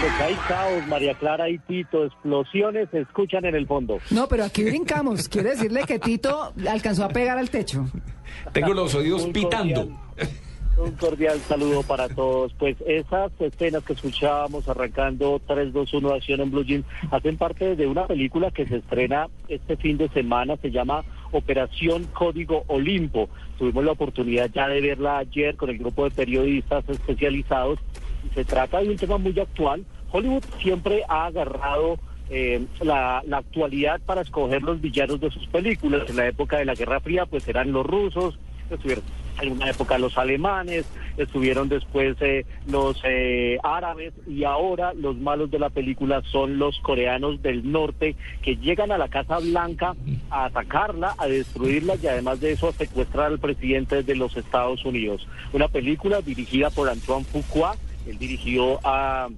Pues hay caos, María Clara y Tito, explosiones se escuchan en el fondo. No, pero aquí brincamos. Quiere decirle que Tito alcanzó a pegar al techo. Tengo los oídos Un pitando. cordial- Un cordial saludo para todos. Pues esas escenas que escuchábamos arrancando 3, 2, 1 Acción en Blue Jeans hacen parte de una película que se estrena este fin de semana. Se llama Operación Código Olimpo. Tuvimos la oportunidad ya de verla ayer con el grupo de periodistas especializados. Se trata de un tema muy actual. Hollywood siempre ha agarrado eh, la, la actualidad para escoger los villanos de sus películas. En la época de la Guerra Fría, pues eran los rusos, estuvieron en una época los alemanes, estuvieron después eh, los eh, árabes y ahora los malos de la película son los coreanos del norte que llegan a la Casa Blanca a atacarla, a destruirla y además de eso a secuestrar al presidente de los Estados Unidos. Una película dirigida por Antoine Fuqua, él dirigió a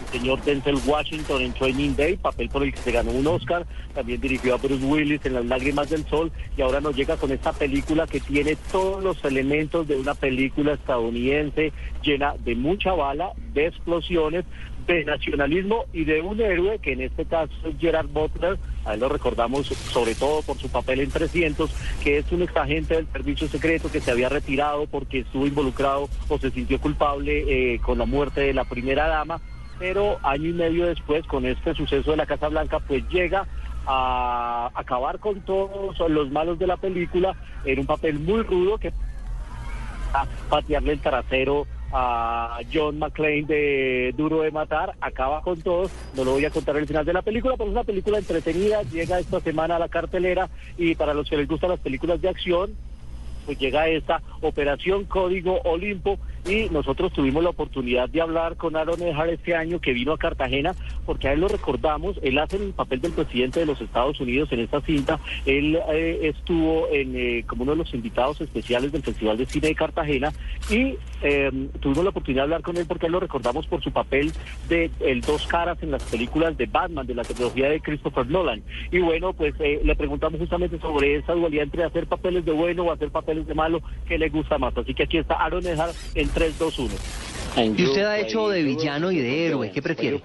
el señor Denzel Washington en Training Day, papel por el que se ganó un Oscar, también dirigió a Bruce Willis en Las Lágrimas del Sol y ahora nos llega con esta película que tiene todos los elementos de una película estadounidense llena de mucha bala, de explosiones, de nacionalismo y de un héroe que en este caso es Gerard Butler, a él lo recordamos sobre todo por su papel en 300, que es un exagente del servicio secreto que se había retirado porque estuvo involucrado o se sintió culpable eh, con la muerte de la primera dama. Pero año y medio después, con este suceso de la Casa Blanca, pues llega a acabar con todos los malos de la película en un papel muy rudo que a patearle el trasero a John McClane de Duro de Matar, acaba con todos, no lo voy a contar el final de la película, pero es una película entretenida, llega esta semana a la cartelera y para los que les gustan las películas de acción, pues llega esta Operación Código Olimpo y nosotros tuvimos la oportunidad de hablar con Aaron Ejar este año que vino a Cartagena porque a él lo recordamos, él hace el papel del presidente de los Estados Unidos en esta cinta, él eh, estuvo en, eh, como uno de los invitados especiales del Festival de Cine de Cartagena y eh, tuvimos la oportunidad de hablar con él porque a él lo recordamos por su papel de el dos caras en las películas de Batman, de la tecnología de Christopher Nolan. Y bueno, pues eh, le preguntamos justamente sobre esa dualidad entre hacer papeles de bueno o hacer papeles de malo, que le gusta más. Así que aquí está Aaron Ejar en 3, 2, 1. Y usted ha hecho de villano y de héroe, ¿qué prefiere?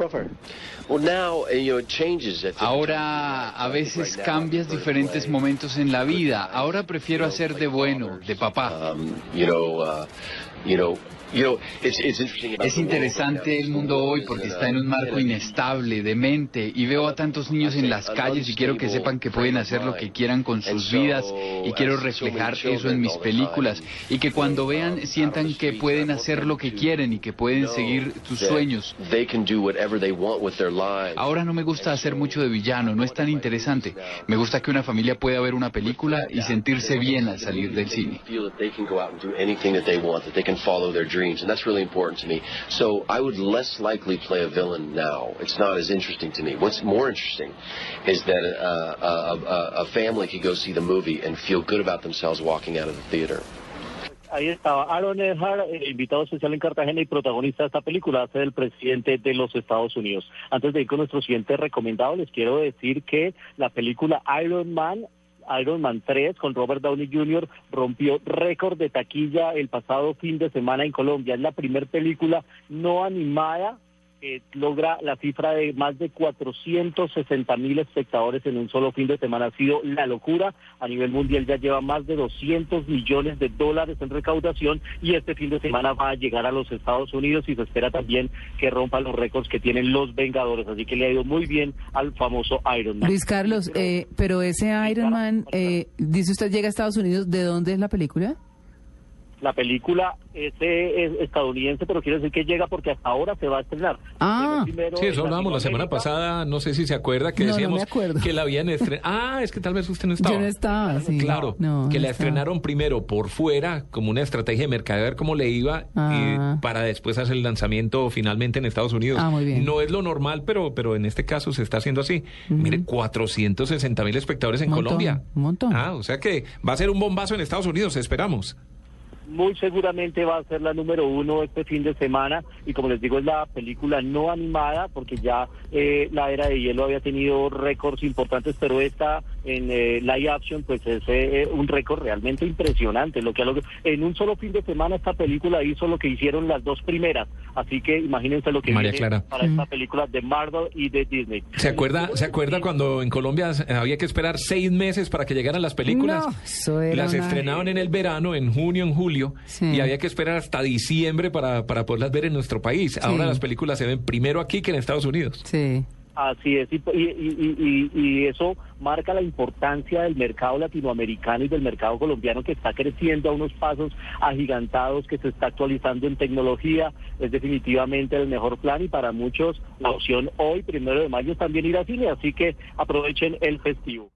Ahora a veces cambias diferentes momentos en la vida. Ahora prefiero hacer de bueno, de papá. Es interesante el mundo hoy porque está en un marco inestable, demente, y veo a tantos niños en las calles y quiero que sepan que pueden hacer lo que quieran con sus vidas y quiero reflejar eso en mis películas y que cuando vean sientan que pueden hacer lo que quieren y que pueden seguir sus sueños. Ahora no me gusta hacer mucho de villano, no es tan interesante. Me gusta que una familia pueda ver una película y sentirse bien al salir del cine. Dreams, and that's really important to me. So I would less likely play a villain now. It's not as interesting to me. What's more interesting is that uh, a, a, a family could go see the movie and feel good about themselves walking out of the theater. Ahí estaba Aaron Eckhart, eh, invitado especial en Cartagena y protagonista de esta película, hace el presidente de los Estados Unidos. Antes de ir con nuestro siguiente recomendado, les quiero decir que la película Iron Man Iron Man 3 con Robert Downey Jr. rompió récord de taquilla el pasado fin de semana en Colombia. Es la primera película no animada que logra la cifra de más de 460 mil espectadores en un solo fin de semana. Ha sido la locura. A nivel mundial ya lleva más de 200 millones de dólares en recaudación y este fin de semana va a llegar a los Estados Unidos y se espera también que rompa los récords que tienen los Vengadores. Así que le ha ido muy bien al famoso Iron Man. Luis Carlos, eh, pero ese Iron Man, eh, dice usted, llega a Estados Unidos, ¿de dónde es la película? La película es, es estadounidense, pero quiere decir que llega porque hasta ahora se va a estrenar. Ah, Primero Sí, eso hablábamos la semana pasada, no sé si se acuerda que No, no me decíamos que la habían estrenado. Ah, es que tal vez usted no estaba. yo no estaba, sí. Claro, No, que no la estaba. estrenaron primero por fuera como una estrategia de mercado, a ver cómo le iba Ah. y para después hacer el lanzamiento finalmente en Estados Unidos. Ah, muy bien. No es lo normal, pero, pero en este caso se está haciendo así. Mire, 460 mil espectadores en montón, Colombia. un montón. Ah, o sea que va a ser un bombazo en Estados Unidos, esperamos. Muy seguramente va a ser la número uno este fin de semana. Y como les digo es la película no animada porque ya eh, la era de hielo había tenido récords importantes pero esta en eh, live action pues es eh, un récord realmente impresionante lo que ha logrado. en un solo fin de semana esta película hizo lo que hicieron las dos primeras así que imagínense lo que María viene Clara. para esta película de Marvel y de Disney ¿Se acuerda, ¿Se acuerda cuando en Colombia había que esperar seis meses para que llegaran las películas? No, las una- estrenaban en el verano, en junio, en julio, Sí. y había que esperar hasta diciembre para, para poderlas ver en nuestro país. Ahora las películas se ven primero aquí que en Estados Unidos. Sí. Así es, y, y, y- y- eso marca la importancia del mercado latinoamericano y del mercado colombiano que está creciendo a unos pasos agigantados, que se está actualizando en tecnología. Es definitivamente el mejor plan y para muchos la opción hoy, primero de mayo, es también ir a cine, así que aprovechen el festivo.